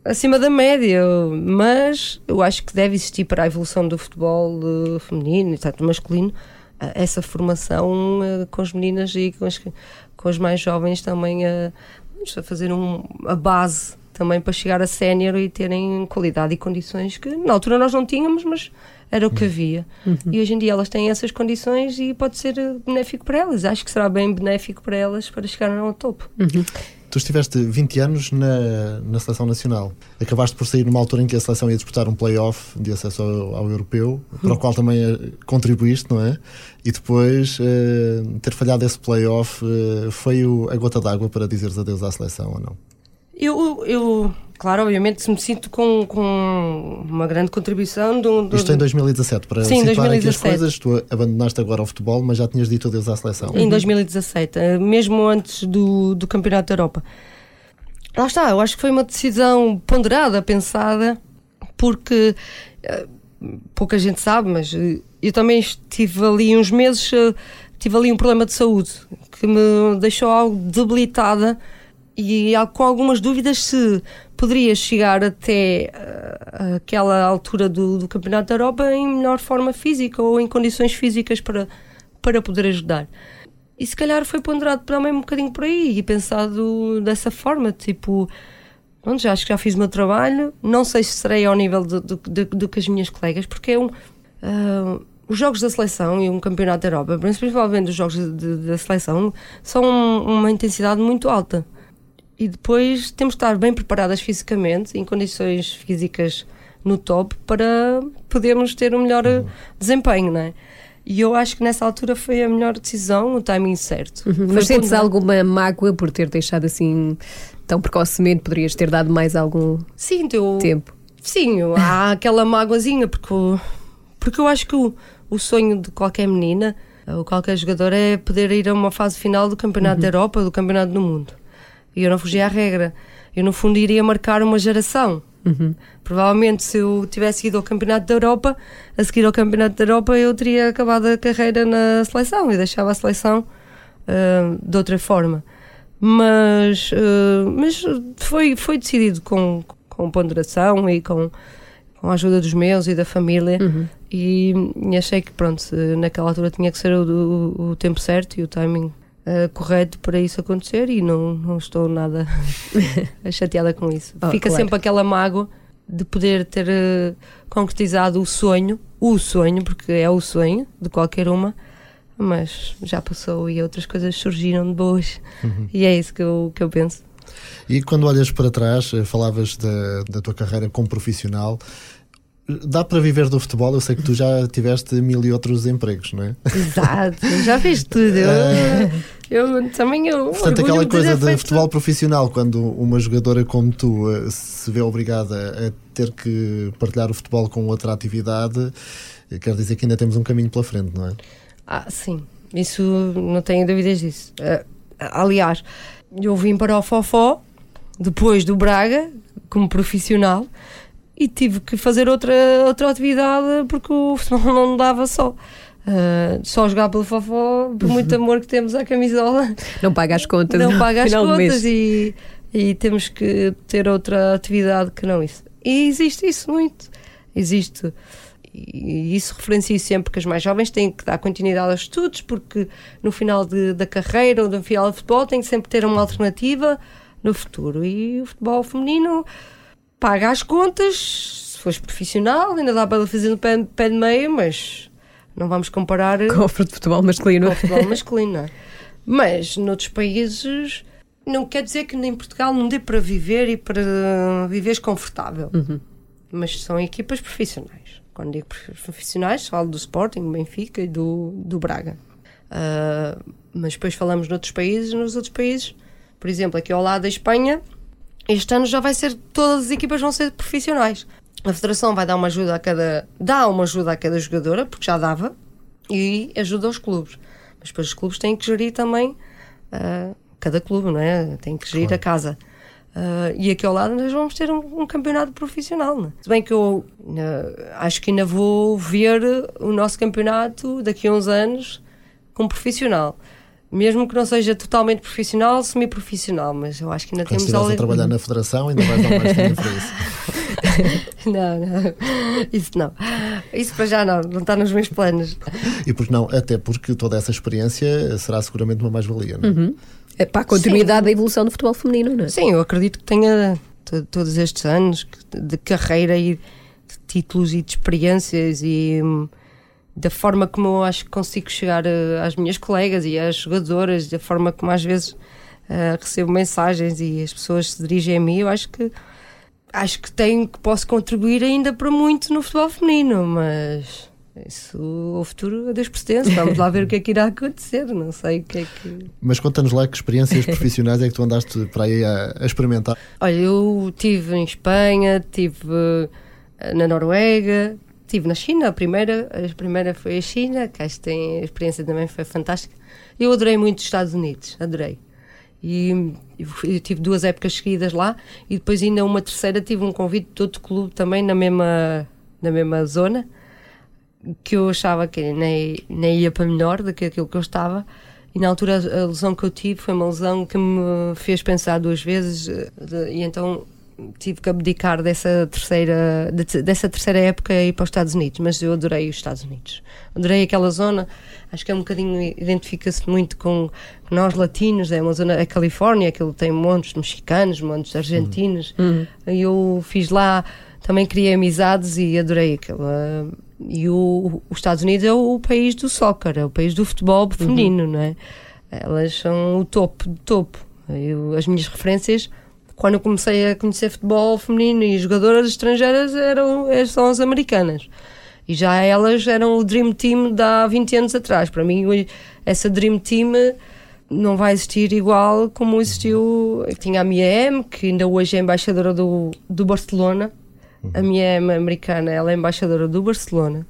acima da média, mas eu acho que deve existir para a evolução do futebol uh, feminino e tanto masculino uh, essa formação com as meninas e com as, com os mais jovens também a, a fazer um, a base também para chegar a sénior e terem qualidade e condições que na altura nós não tínhamos, mas era o que havia. Uhum. E hoje em dia elas têm essas condições e pode ser benéfico para elas. Acho que será bem benéfico para elas para chegarem ao topo. Uhum. Tu estiveste 20 anos na, na seleção nacional. Acabaste por sair numa altura em que a seleção ia disputar um play-off de acesso ao, ao europeu, para o qual também eh, contribuíste, não é? E depois eh, ter falhado esse play-off eh, foi o, a gota d'água para dizeres adeus à seleção ou não? Eu, eu claro, obviamente me sinto com, com uma grande contribuição do, do Isto em 2017, para Sim, situar aqui as 2017. coisas, tu abandonaste agora o futebol, mas já tinhas dito adeus à seleção. em 2017, eh, mesmo antes do, do Campeonato da Europa. Lá está, eu acho que foi uma decisão ponderada, pensada, porque eh, pouca gente sabe, mas eh, eu também estive ali uns meses, tive ali um problema de saúde que me deixou algo debilitada e com algumas dúvidas se poderia chegar até aquela altura do, do Campeonato da Europa em melhor forma física ou em condições físicas para, para poder ajudar. E se calhar foi ponderado também um bocadinho por aí e pensado dessa forma, tipo, pronto, já acho que já fiz o meu trabalho, não sei se serei ao nível do, do, que as minhas colegas, porque é um. ah, os jogos da seleção e um campeonato da Europa, principalmente os jogos de- de- da seleção, são uma intensidade muito alta. E depois temos de estar bem preparadas fisicamente, em condições físicas no top, para podermos ter um melhor eh, desempenho, não é? E eu acho que nessa altura foi a melhor decisão, o timing certo. Uhum. Mas sentes ponderado. alguma mágoa por ter deixado assim tão precocemente? Poderias ter dado mais algum Sim, eu, tempo? Sim, eu- há aquela mágoazinha, porque, eu- porque eu acho que o, o sonho de qualquer menina, ou qualquer jogador, é poder ir a uma fase final do Campeonato da Europa, do Campeonato do Mundo. E eu não fugi à regra. Eu, no fundo, iria marcar uma geração. Provavelmente, se eu tivesse ido ao Campeonato da Europa, a seguir ao Campeonato da Europa, eu teria acabado a carreira na seleção e deixava a seleção ah, de outra forma. Mas, ah, mas foi, foi decidido com, com ponderação e com, com a ajuda dos meus e da família. E, e achei que, pronto, naquela altura tinha que ser o, o- o tempo certo e o timing ah, correto para isso acontecer. E não, não estou nada chateada com isso. Oh, Fica claro. sempre aquela mágoa de poder ter eh, concretizado o sonho, o sonho, porque é o sonho de qualquer uma, mas já passou e outras coisas surgiram de boas. E é isso que eu, que eu penso. E quando olhas para trás, eh, falavas da, da tua carreira como profissional, dá para viver do futebol? Eu sei que tu já tiveste mil e outros empregos, não é? Exato, já fiz tudo. Eu, eu também eu. Portanto, aquela coisa de futebol profissional, quando uma jogadora como tu eh, se vê obrigada a ter que partilhar o futebol com outra atividade, eh, quer dizer que ainda temos um caminho pela frente, não é? Ah, sim, isso não tenho dúvidas disso. Ah, aliás, eu vim para o Fofó depois do Braga, como profissional, e tive que fazer outra, outra atividade porque o futebol não dava só. Ah, só jogar pelo Fofó, por muito amor que temos à camisola, Não paga as contas. não paga as do contas e, e temos que ter outra atividade que não isso. E existe isso muito. Existe. E isso referencio sempre que as mais jovens têm que dar continuidade aos estudos, porque no final de- da carreira ou no final do futebol tem que sempre ter uma alternativa no futuro. E o futebol feminino paga as contas, se fores profissional, ainda dá para fazer no pé, pé de meia, mas não vamos comparar Com o futebol masculino. com o futebol masculino. é? Mas noutros países não quer dizer que em Portugal não dê para viver e para viveres confortável. Mas são equipas profissionais. Quando digo prof- profissionais, falo do Sporting, Benfica e do, do Braga. Ah, mas depois falamos noutros países, nos outros países, por exemplo, aqui ao lado da Espanha, este ano já vai ser, todas as equipas vão ser profissionais. A Federação vai dar uma ajuda a cada, dá uma ajuda a cada jogadora, porque já dava, e ajuda aos clubes. Mas depois os clubes têm que gerir também ah, cada clube, não é? Tem que gerir a casa. Ah, e aqui ao lado nós vamos ter um, um campeonato profissional. Não é? Se bem que eu ah, acho que ainda vou ver o nosso campeonato daqui a uns anos como profissional. Mesmo que não seja totalmente profissional, semi-profissional, mas eu acho que ainda Quando temos estiveres a trabalhar na Federação, ainda vais dar mais tempo para isso. Não, não, isso não. Isso para já não, não está nos meus planos. E porque não? Até porque toda essa experiência será seguramente uma mais-valia, não é? É para a continuidade da evolução do futebol feminino, não é? Sim, eu acredito que tenha to- todos estes anos de carreira e de títulos e de experiências e hum, da forma como eu acho que consigo chegar eh, às minhas colegas e às jogadoras, da forma como às vezes uh, recebo mensagens e as pessoas se dirigem a mim, eu acho que acho que tenho que posso contribuir ainda para muito no futebol feminino, mas isso, o futuro a Deus pertence. Vamos lá ver o que é que irá acontecer. Não sei o que é que. Mas conta-nos lá que experiências profissionais é que tu andaste para aí a, a experimentar. Olha, eu estive em Espanha, estive eh, na Noruega, estive na China. A primeira, a primeira foi a China, que acho que tem, a experiência também foi fantástica. Eu adorei muito os Estados Unidos, adorei. E eu tive duas épocas seguidas lá e depois ainda uma terceira tive um convite de outro clube também na mesma, na mesma zona que eu achava que nem, nem ia para melhor do que aquilo que eu estava. E na altura a lesão que eu tive foi uma lesão que me fez pensar duas vezes eh, de, e então tive que abdicar dessa terceira, de, dessa terceira época e ir para os Estados Unidos, mas eu adorei os Estados Unidos. Adorei aquela zona, acho que é um bocadinho, identifica-se muito com nós latinos, é uma zona, a Califórnia, aquilo tem montes mexicanos, montes argentinos. Uhum. Eu fiz lá, também criei amizades e adorei aquilo. E o, os Estados Unidos é o, o, país do soccer, é o país do futebol feminino, uhum. não é? Elas são o topo do topo. Eu, as minhas referências, quando eu comecei a conhecer futebol feminino e jogadoras estrangeiras, eram, são as americanas. E já elas eram o Dream Team de há 20 anos atrás. Para mim, essa Dream Team não vai existir igual como existiu. Tinha a Mia M, que ainda hoje é embaixadora do, do Barcelona a minha americana, ela é embaixadora do Barcelona.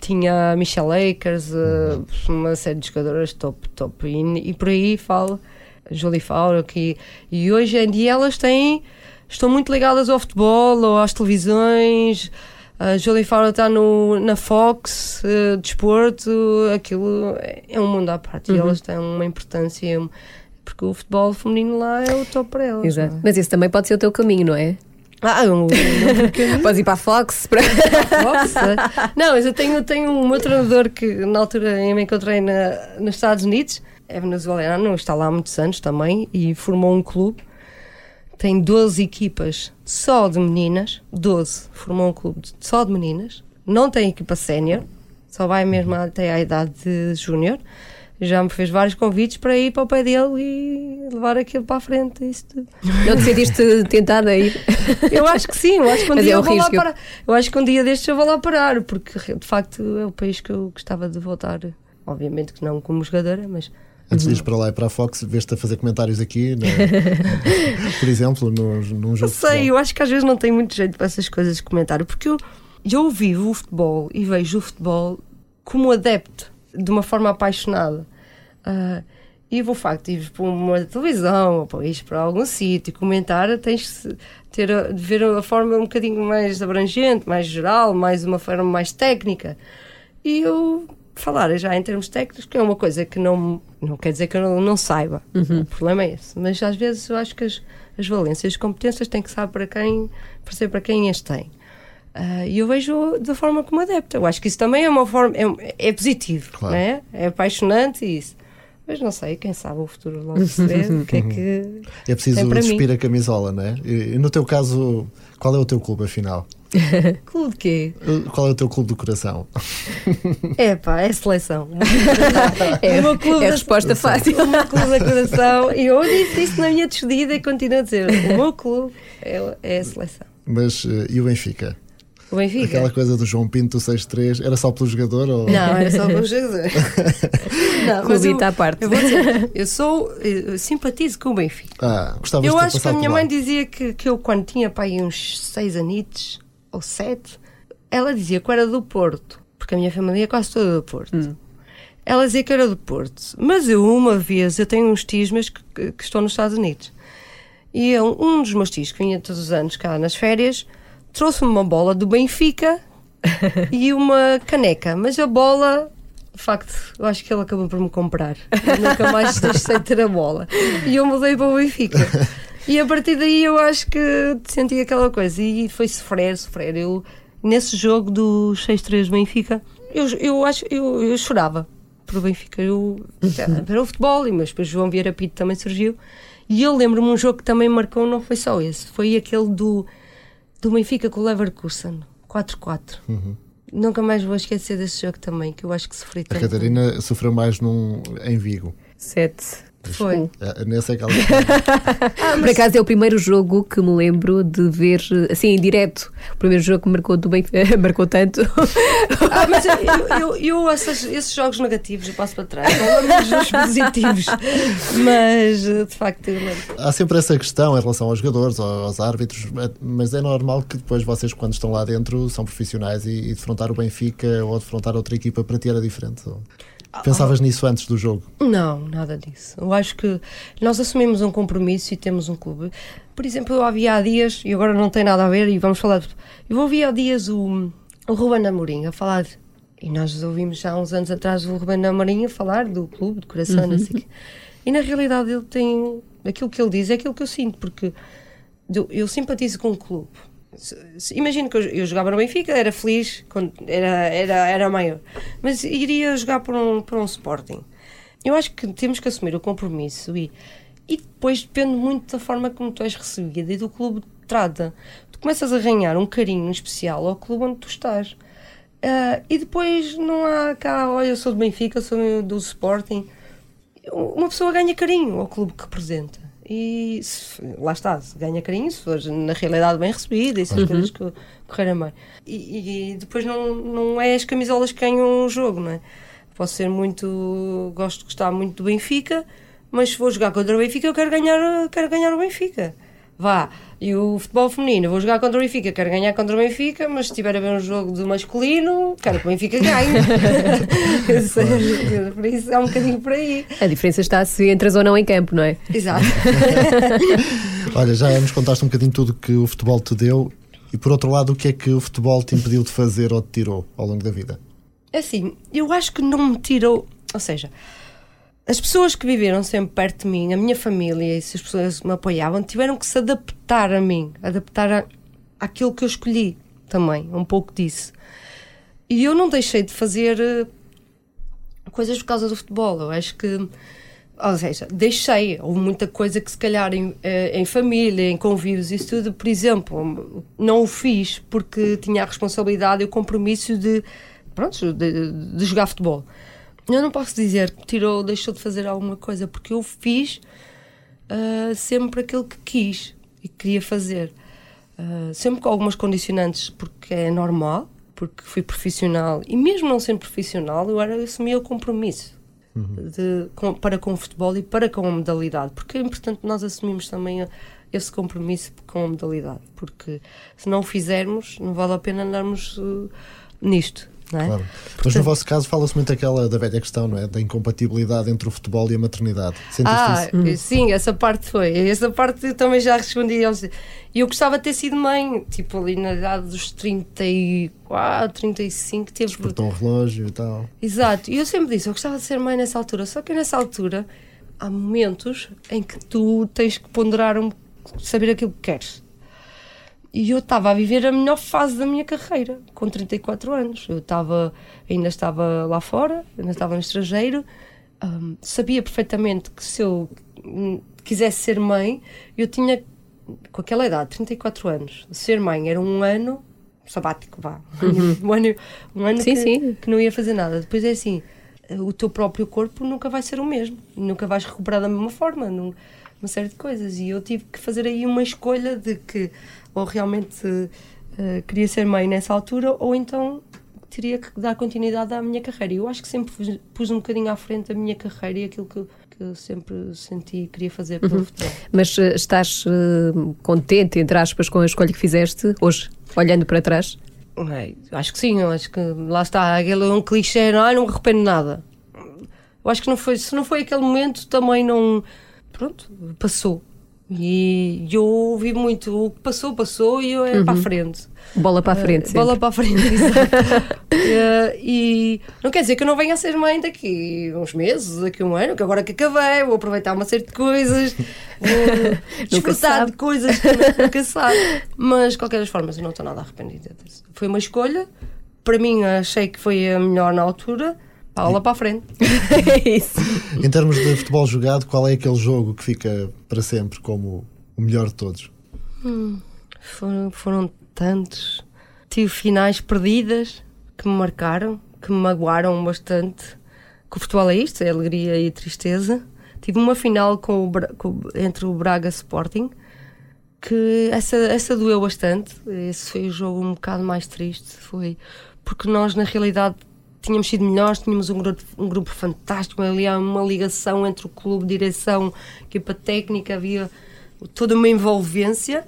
Tinha a Michelle Akers, uh, uma série de jogadoras top, top. E, e por aí falo, Jolie Fowler, que, e hoje em dia elas têm, estão muito ligadas ao futebol ou às televisões. A Jolie Fowler está no, na Fox, uh, desporto, aquilo é um mundo à parte. Uhum. E elas têm uma importância, porque o futebol feminino lá é o top para elas. Exato. É? Mas esse também pode ser o teu caminho, não é? Ah, um, Podes ir para a Fox? Para... Fox? Não, mas eu tenho, tenho um meu treinador que na altura eu me encontrei na, nos Estados Unidos, é venezuelano, está lá há muitos anos também, e formou um clube. Tem 12 equipas só de meninas, 12, formou um clube só de meninas, não tem equipa sénior, só vai mesmo até à idade de júnior já me fez vários convites para ir para o pé dele e levar aquilo para a frente. Isso tudo. Não decidiste tentar ir? Eu acho que sim, eu acho que um Mas dia é eu vou lá parar. Eu acho que um dia destes eu vou lá parar, porque de facto é o país que eu gostava de voltar. Obviamente que não como jogadora, mas. Antes de ir para lá e para a Fox, veste a fazer comentários aqui, né? por exemplo, num, num jogo. Eu sei, eu acho que às vezes não tem muito jeito para essas coisas de comentário, porque eu, eu vivo o futebol e vejo o futebol como adepto de uma forma apaixonada. Uh, e o facto ir para uma televisão ou para ir para algum sítio comentar, tens de ter, de ver a forma um bocadinho mais abrangente, mais geral, mais uma forma mais técnica. E eu falar já em termos técnicos, que é uma coisa que não, não quer dizer que eu não, não saiba. Uhum. O problema é esse. Mas às vezes eu acho que as, as valências, as competências têm que saber para quem, perceber para quem as tem. Uh, e eu vejo da forma como adepta. Eu acho que isso também é uma forma. É, é positivo, claro. né? é apaixonante isso. Mas não sei, quem sabe o futuro logo se vê o que é que. É preciso despir a camisola, não é? E no teu caso, qual é o teu clube afinal? clube de quê? Qual é o teu clube do coração? É pá, é seleção. é, o clube é a resposta da, fácil. O meu clube do coração. E eu disse isso na minha despedida e continuo a dizer: o meu clube é, é a seleção. Mas uh, e o Benfica? O Benfica. Aquela coisa do João Pinto 6-3, era só pelo jogador? Ou... Não, era só pelo jogador. não, mas eu, à parte. Eu, dizer, eu sou, eu simpatizo com o Benfica. Ah, gostava Eu acho que a minha mãe dizia que, que eu, quando tinha pai uns 6 anitos ou 7, ela dizia que eu era do Porto, porque a minha família é quase toda do Porto. Hum. Ela dizia que era do Porto, mas eu, uma vez, eu tenho uns tismas que, que, que estão nos Estados Unidos. E eu, um dos meus tios que vinha todos os anos cá nas férias trouxe-me uma bola do Benfica e uma caneca, mas a bola de facto, eu acho que ele acabou por me comprar. Eu nunca mais deixei de ter a bola. E eu mudei para o Benfica. E a partir daí eu acho que senti aquela coisa. E foi sofrer, sofrer. Eu, nesse jogo do 6-3 Benfica, eu, eu acho eu, eu chorava para o Benfica. Eu, era o futebol, mas depois João Vieira Pinto também surgiu. E eu lembro-me um jogo que também marcou, não foi só esse, foi aquele do do Benfica com o Leverkusen, 4-4. Uhum. Nunca mais vou esquecer desse jogo também, que eu acho que sofri tanto. A Catarina sofreu mais num, em Vigo. 7. Foi. É, nesse é que ela... Por acaso é o primeiro jogo que me lembro de ver assim em direto. O primeiro jogo que marcou, do Benfica, marcou tanto. Ah, mas eu, eu, eu essas- esses jogos negativos eu passo para trás. Não dos positivos. Mas de facto eu lembro. Há sempre essa questão em relação aos jogadores, aos árbitros, mas é normal que depois vocês, quando estão lá dentro, são profissionais e, e defrontar o Benfica ou defrontar outra equipa para ti era diferente. Pensavas nisso antes do jogo? Não, nada disso. Eu acho que nós assumimos um compromisso e temos um clube. Por exemplo, eu havia há dias, e agora não tem nada a ver, e vamos falar. de- Eu ouvi há dias o, o Ruben Amorim a falar, de- e nós ouvimos já há uns anos atrás o Ruben Amorim a falar do clube, do coração, o quê. E na realidade ele tem. Aquilo que ele diz é aquilo que eu sinto, porque eu, eu simpatizo com o clube. Imagino que eu, eu jogava no Benfica, era feliz, era, era, era maior, mas iria jogar por um, por um Sporting. Eu acho que temos que assumir o compromisso e, e depois depende muito da forma como tu és recebida e do clube te trata. Tu começas a ganhar um carinho especial ao clube onde tu estás. Ah, e depois não há cá, olha, eu sou do Benfica, sou do Sporting. Uma pessoa ganha carinho ao clube que representa. E se- lá está, se ganha carinho, se for na realidade bem recebida e se as coisas co- correrem bem. E, e depois não, não é as camisolas que ganham o jogo, não é? Posso ser muito. Gosto de gostar muito do Benfica, mas se vou jogar contra o Benfica, eu quero ganhar, quero ganhar o Benfica. Vá. E o futebol feminino, vou jogar contra o Benfica, quero ganhar contra o Benfica, mas se estiver a ver um jogo do masculino, quero que o Benfica ganhe. Eu sei, Por isso é um bocadinho por aí. A diferença está se entras ou não em campo, não é? Exato. Olha, já nos contaste um bocadinho tudo que o futebol te deu e por outro lado, o que é que o futebol te impediu de fazer ou te tirou ao longo da vida? É assim, eu acho que não me tirou. Ou seja, as pessoas que viveram sempre perto de mim, a minha família e se as pessoas me apoiavam, tiveram que se adaptar a mim, adaptar a, àquilo que eu escolhi também, um pouco disso. E eu não deixei de fazer eh, coisas por causa do futebol. Eu acho que. Ou seja, deixei. Houve muita coisa que, se calhar, em, eh, em família, em convívios, isso tudo, por exemplo, não o fiz porque tinha a responsabilidade e o compromisso de, pronto, de, de jogar futebol. Eu não posso dizer que tirou, deixou de fazer alguma coisa, porque eu fiz ah, sempre aquilo que quis e queria fazer. Ah, sempre com algumas condicionantes, porque é normal, porque fui profissional e mesmo não sendo profissional, eu era assumia o compromisso de- com- para com o futebol e para com a modalidade, porque é importante nós assumimos também a- esse compromisso com a modalidade, porque se não o fizermos, não vale a pena andarmos uh, nisto. Não é? Claro. Mas no vosso caso fala-se muito aquela da velha questão, não é? Da incompatibilidade entre o futebol e a maternidade. Sentiste Ah, isso? sim, essa parte foi. Essa parte eu também já respondi. E eu gostava de ter sido mãe, tipo ali na idade dos 34, 35, teve. Despertou o relógio e tal. Exato, e eu sempre disse, eu gostava de ser mãe nessa altura, só que nessa altura há momentos em que tu tens que ponderar, um, saber aquilo que queres. E eu estava a viver a melhor fase da minha carreira, com 34 anos. Eu estava, ainda estava lá fora, ainda estava no estrangeiro, hum, sabia perfeitamente que se eu quisesse ser mãe, eu tinha, com aquela idade, 34 anos, ser mãe era um ano sabático, vá. Um ano, um ano Sim, que, sim. que não ia fazer nada. Depois é assim, o teu próprio corpo nunca vai ser o mesmo, nunca vais recuperar da mesma forma, num- uma série de coisas. E eu tive que fazer aí uma escolha de que ou realmente eh, queria ser mãe nessa altura, ou então teria que dar continuidade à minha carreira. Eu acho que sempre pus, pus um bocadinho à frente a minha carreira e aquilo que, eu- que eu sempre senti e queria fazer pelo futebol. Mas eh, estás eh, contente, entre aspas, com a escolha que fizeste hoje, olhando para trás? Acho que sim, acho que lá está, aquele é um clichê, não, ah, não me arrependo de nada. Eu acho que não foi, se não foi aquele momento, também não. Pronto, passou. E eu vi muito, o que passou, passou e eu é para a frente. Bola para a frente, Eh, sempre. bola para a frente, exato. Eh, e não quer dizer que eu não venha a ser mãe daqui uns meses, daqui um ano, que agora que acabei, vou aproveitar uma série de coisas, vou desfrutar de coisas que nunca- sabe. Mas, de qualquer das formas, eu não estou nada arrependida disso. Foi uma escolha, para mim, achei que foi a melhor na altura, bola para a frente. É isso. Em termos de futebol jogado, qual é aquele jogo que fica para sempre como o melhor de todos? Foram, foram tantos. Tive finais perdidas que me marcaram, que me magoaram bastante. Que o futebol é isto, é alegria e tristeza. tive uma final com o com- entre o Braga Sporting que essa, essa doeu bastante. Esse foi o jogo um bocado mais triste. Foi porque nós, na realidade, tínhamos sido melhores, tínhamos um grupo, um grupo fantástico, ali há uma ligação entre o clube, direção, equipa técnica, havia toda uma envolvência.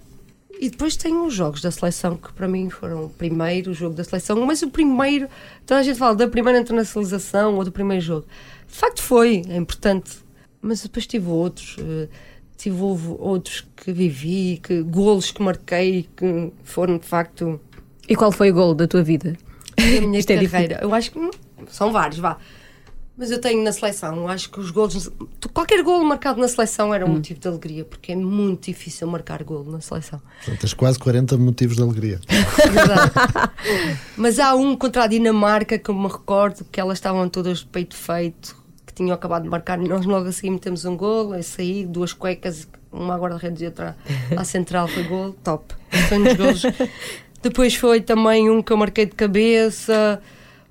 E depois tem os jogos da seleção que para mim foram o primeiro jogo da seleção, mas o primeiro, toda a gente fala da primeira internacionalização ou do primeiro jogo. De facto foi, é importante. Mas depois tive outros, eh, tive outros que vivi, que golos que marquei, que foram de facto E qual foi o gol da tua vida? A minha Isto é carreira. eu acho que hum, são vários, vá. Mas eu tenho na seleção, eu acho que os golos. Qualquer golo marcado na seleção era um motivo de alegria, porque é muito difícil marcar golo na seleção. Portanto, tens quase 40 motivos de alegria. Verdade. Mas há um contra a Dinamarca que eu me recordo que elas estavam todas de peito feito, que tinham acabado de marcar, e nós logo a seguir metemos um golo, é sair, duas cuecas, uma à guarda-redes e outra à central, foi golo, top. Foi nos golos. Depois foi também um que eu marquei de cabeça,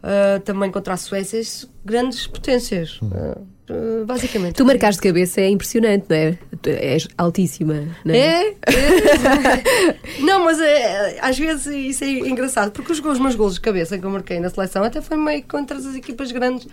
ah, também contra a Suécia, grandes potências. ah, basicamente. Tu marcares de cabeça é impressionante, não é? Tu És altíssima, não é? É? é. não, mas é, às vezes isso é engraçado, porque os, gols, meus gols de cabeça que eu marquei na seleção até foi meio contra as equipas grandes.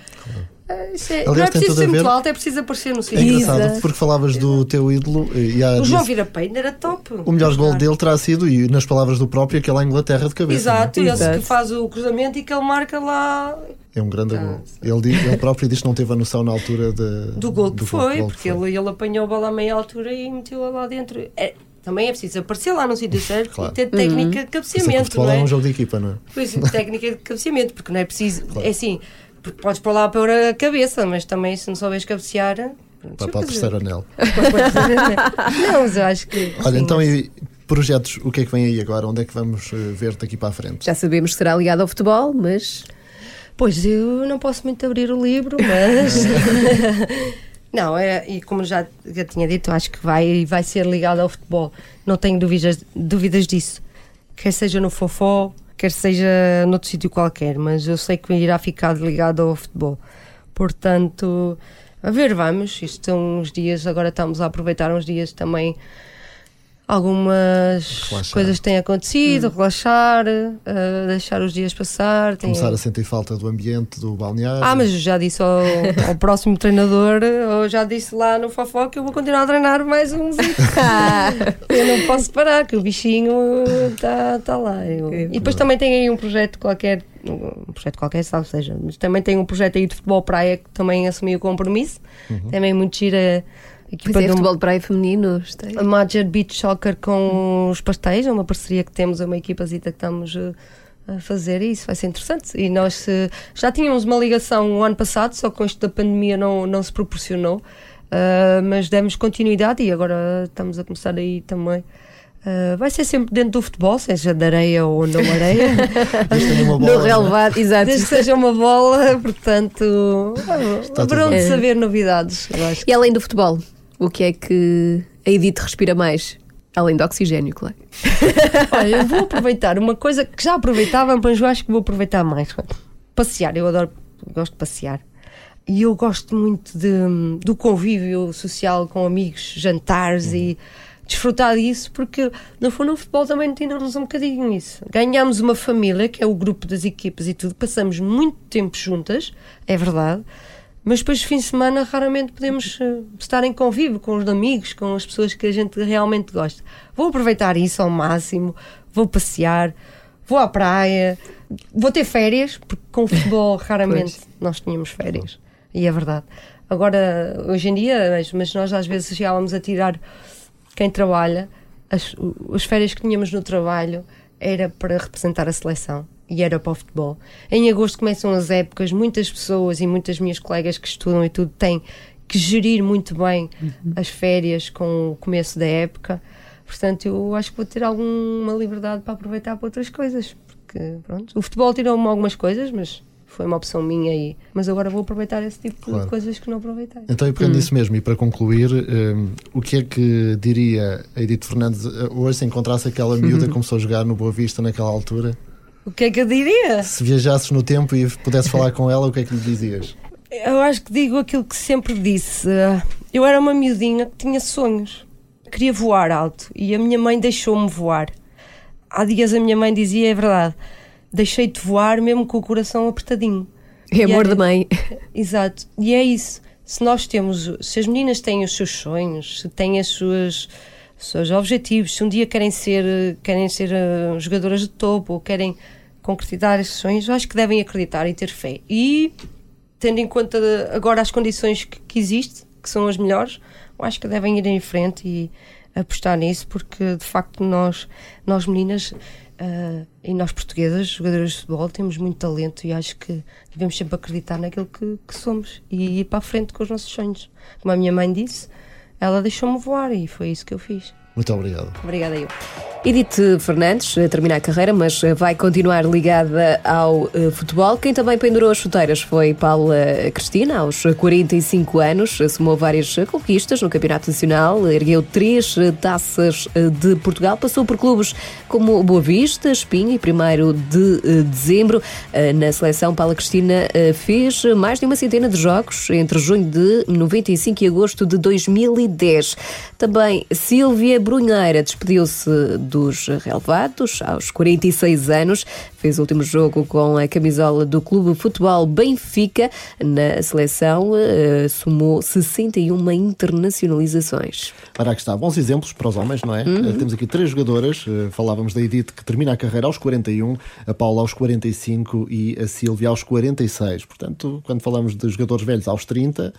É, é, Aliás, não é preciso ser muito alto, é preciso aparecer no É sítio. engraçado Exato. porque falavas do teu ídolo e há O João disse- Vira Peina era top. o melhor gol dele terá sido, e nas palavras do próprio, aquele à Inglaterra de cabeça. Exato, é? Exato. que faz o cruzamento e que ele marca lá É um grande Ah, gol. Ele, diz- ele próprio diz que não teve a noção na altura de- do gol que do foi, gol que porque Ele, ele apanhou a bola a meia altura e meteu-a lá dentro. É, também é preciso aparecer lá no sítio certo Claro. e ter técnica de é que o cabeceamento, não é é? um jogo de equipa, não é? Pois, técnica de cabeceamento, porque não é preciso. É assim, porque podes pôr lá pôr a cabeça, mas também se não souberes cabecear. Para, para o terceiro anel. Não, mas eu acho que. Olha, sim, então mas- e projetos, o que é que vem aí agora? Onde é que vamos eh, ver daqui para a frente? Já sabemos que será ligado ao futebol, mas Pois eu não posso muito abrir o livro, mas. não, é, e como já, já tinha dito, acho que vai, vai ser ligado ao futebol. Não tenho dúvidas, dúvidas disso. Quer seja no Fofó, quer seja noutro sítio qualquer, mas eu sei que irá ficar ligado ao futebol. Portanto, a ver, vamos. Isto são uns dias, agora estamos a aproveitar uns dias também. Algumas Relaxar. coisas têm acontecido, relaxar, eh, deixar os dias passar. tem- Começar a sentir falta do ambiente, do balneário. ah, mas eu já disse ao, ao próximo treinador, eu já disse lá no Fofó que eu vou continuar a treinar mais um Eu não posso parar, que o bichinho está tá lá. Eu- E depois também tem aí um projeto qualquer, um projeto qualquer, sabe seja, mas também tem um projeto aí de futebol praia que também assumi o compromisso. Também é muito gira a equipa pois é, do futebol de praia feminino. está aí. a Major Beach Soccer com os pastéis, é uma parceria que temos, é uma equipazita que estamos eh, a fazer e isso vai ser interessante. E nós eh, já tínhamos uma ligação o ano passado, só que com isto da pandemia não, não se proporcionou, ah, mas demos continuidade e agora estamos a começar aí também. Ah, vai ser sempre dentro do futebol, seja de areia ou não areia, bola, No não é? relevado, exato. desde que seja uma bola, portanto, haverão tudo de saber novidades. Eu acho. E além do futebol, o que é que a Edith respira mais? Além do oxigênio, claro. Olha, eu vou aproveitar uma coisa que já aproveitava, mas eu acho que vou aproveitar mais. Passear, eu adoro, gosto de passear. E eu gosto muito de, do convívio social com amigos, jantares e desfrutar disso, porque no fundo o futebol também tira-nos um bocadinho isso. Ganhamos uma família, que é o grupo das equipas e tudo, passamos muito tempo juntas, é verdade, mas depois de fim de semana raramente podemos eh, estar em convívio com os amigos, com as pessoas que a gente realmente gosta. Vou aproveitar isso ao máximo, vou passear, vou à praia, vou ter férias, porque com o futebol raramente nós tínhamos férias, e é verdade. Agora, hoje em dia, mas, nós às vezes chegávamos a tirar quem trabalha, as, as férias que tínhamos no trabalho era para representar a seleção e era para o futebol. Em agosto começam as épocas, muitas pessoas e muitas minhas colegas que estudam e tudo têm que gerir muito bem as férias com o começo da época. Portanto, eu acho que vou ter alguma liberdade para aproveitar para outras coisas. Porque, pronto, o futebol tirou-me algumas coisas, mas foi uma opção minha aí. Mas agora vou aproveitar esse tipo Claro. de coisas que não aproveitei. Então, e Hum. pegando nisso mesmo, e para concluir, hum, o que é que diria a Edith Fernandes eh, hoje se encontrasse aquela miúda que começou a jogar no Boa Vista naquela altura? O que é que eu diria? Se viajasses no tempo e pudesse falar com ela, o que é que lhe dizias? Eu acho que digo aquilo que sempre disse. eu era uma miudinha que tinha sonhos. Queria voar alto e a minha mãe deixou-me voar. Há dias a minha mãe dizia, é verdade, deixei-te voar mesmo com o coração apertadinho. É amor E de mãe. Exato. E é isso. Se nós temos, se as meninas têm os seus sonhos, se têm as suas, seus objetivos, se um dia querem ser, querem ser uh, jogadoras de topo ou querem concretizar esses sonhos, acho que devem acreditar e ter fé. E tendo em conta agora as condições que, que existem, que são as melhores, acho que devem ir em frente e apostar nisso, porque de facto nós, nós meninas uh, e nós portuguesas, jogadoras de futebol, temos muito talento e acho que devemos sempre acreditar naquilo que, que somos e ir para a frente com os nossos sonhos. Como a minha mãe disse, ela deixou-me voar e foi isso que eu fiz. Muito obrigado. Obrigada eu. Edith Fernandes a terminar a carreira, mas vai continuar ligada ao uh, futebol. Quem também pendurou as chuteiras foi Paula Cristina, aos 45 anos. Somou várias conquistas no Campeonato Nacional, ergueu três taças de Portugal, passou por clubes como Boa Vista, Espinho e 1 de dezembro. Na seleção, Paula Cristina fez mais de uma centena de jogos entre junho de 95 e agosto de 2010. Também Silvia Brunheira despediu-se dos relevados aos 46 anos. Fez o último jogo com a camisola do Clube Futebol Benfica. Na seleção, uh, somou 61 internacionalizações. Ora, aqui está. Bons exemplos para os homens, não é? Uhum. Uh, temos aqui três jogadoras. Uh, falávamos da Edith, que termina a carreira aos 41, a Paula aos 45 e a Silvia aos 46. Portanto, quando falamos de jogadores velhos aos 30,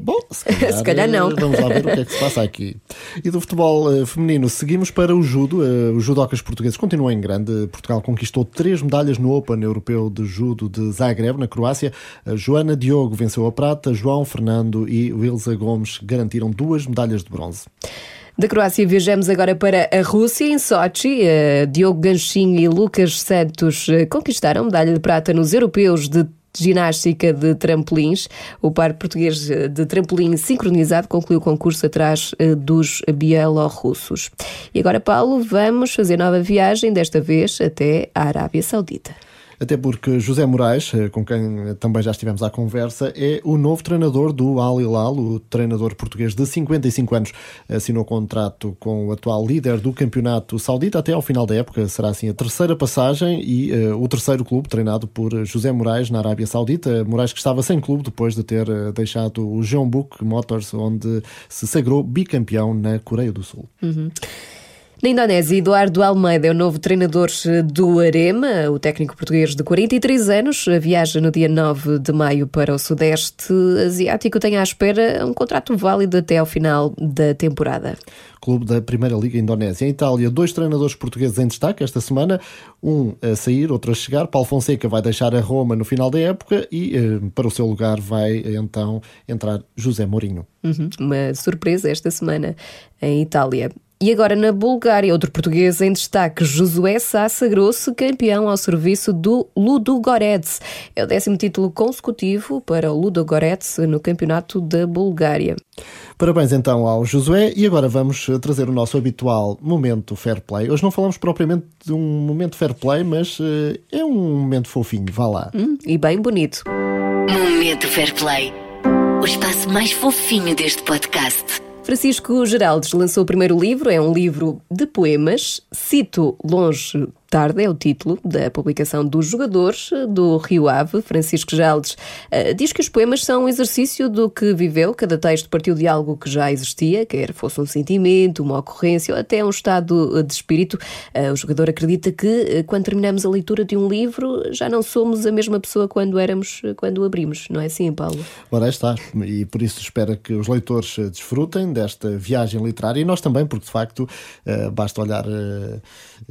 bom, se calhar, Se calhar não. Vamos lá ver o que é que se passa aqui. E do futebol feminino, seguimos para o judo. os judocas portugueses continuam em grande. Portugal conquistou três medalhas no Open Europeu de Judo de Zagreb, na Croácia. A Joana Diogo venceu a prata, João Fernando e Wilza Gomes garantiram duas medalhas de bronze. Da Croácia viajamos agora para a Rússia, em Sochi. Uh, Diogo Ganchinho e Lucas Santos conquistaram medalha de prata nos europeus de ginástica de trampolins. O par português de trampolim sincronizado concluiu o concurso atrás uh, dos bielorrussos. E agora, Paulo, vamos fazer nova viagem, desta vez até a Arábia Saudita. Até porque José Moraes, com quem também já estivemos à conversa, é o novo treinador do Al Hilal, o treinador português de 55 anos. Assinou contrato com o atual líder do campeonato saudita até ao final da época. Será assim a terceira passagem e uh, o terceiro clube treinado por José Moraes na Arábia Saudita. Moraes que estava sem clube depois de ter deixado o Jeonbuk Motors, onde se sagrou bicampeão na Coreia do Sul. Uhum. Na Indonésia, Eduardo Almeida é o novo treinador do Arema. O técnico português de 43 anos viaja no dia 9 de maio para o Sudeste Asiático. Tem à espera um contrato válido até ao final da temporada. Clube da Primeira Liga Indonésia. Em Itália, dois treinadores portugueses em destaque esta semana. Um a sair, outro a chegar. Paulo Fonseca vai deixar a Roma no final da época e eh, para o seu lugar vai então entrar José Mourinho. Uhum. Uma surpresa esta semana em Itália. E agora na Bulgária, outro português em destaque, Josué Sá, sagrou-se campeão ao serviço do Ludogorets. É o décimo título consecutivo para o Ludogorets no campeonato da Bulgária. Parabéns então ao Josué e agora vamos trazer o nosso habitual momento fair play. Hoje não falamos propriamente de um momento fair play, mas uh, é um momento fofinho, vá lá. Hum, e bem bonito. Momento fair play. O espaço mais fofinho deste podcast. Francisco Geraldes lançou o primeiro livro, é um livro de poemas. Cito Longe Tarde é o título da publicação dos jogadores do Rio Ave. Francisco Geraldes uh, diz que os poemas são um exercício do que viveu. Cada texto partiu de algo que já existia, quer fosse um sentimento, uma ocorrência ou até um estado de espírito. O jogador acredita que quando terminamos a leitura de um livro já não somos a mesma pessoa quando éramos quando o abrimos. Não é assim, Paulo? Ora, está. E por isso espero que os leitores desfrutem desta viagem literária e nós também, porque de facto basta olhar,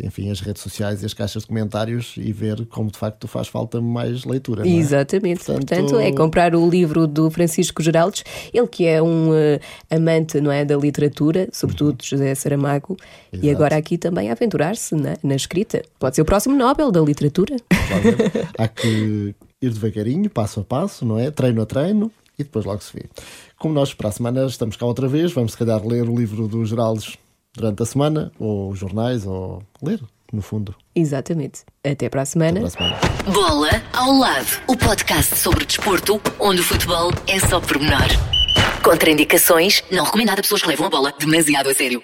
enfim, as redes sociais e as caixas de comentários e ver como de facto faz falta mais leitura. É? Exatamente. Portanto... Portanto... é comprar o livro do Francisco Geraldes, ele que é um uh, amante não é, da literatura, sobretudo de José Saramago, Exato. e agora aqui também a aventurar-se na, na escrita. Pode ser o próximo Nobel da literatura. Claro, há que ir devagarinho, passo a passo, não é? Treino a treino e depois logo se vê. Como nós para a semana estamos cá outra vez, vamos se calhar ler o livro do Geraldes durante a semana, ou os jornais, ou ler no fundo. Exatamente. Até para a semana. Até para a semana. Bola ao lado, o podcast sobre desporto, onde o futebol é só pormenor. Contraindicações, não recomendado a pessoas que levam a bola demasiado a sério.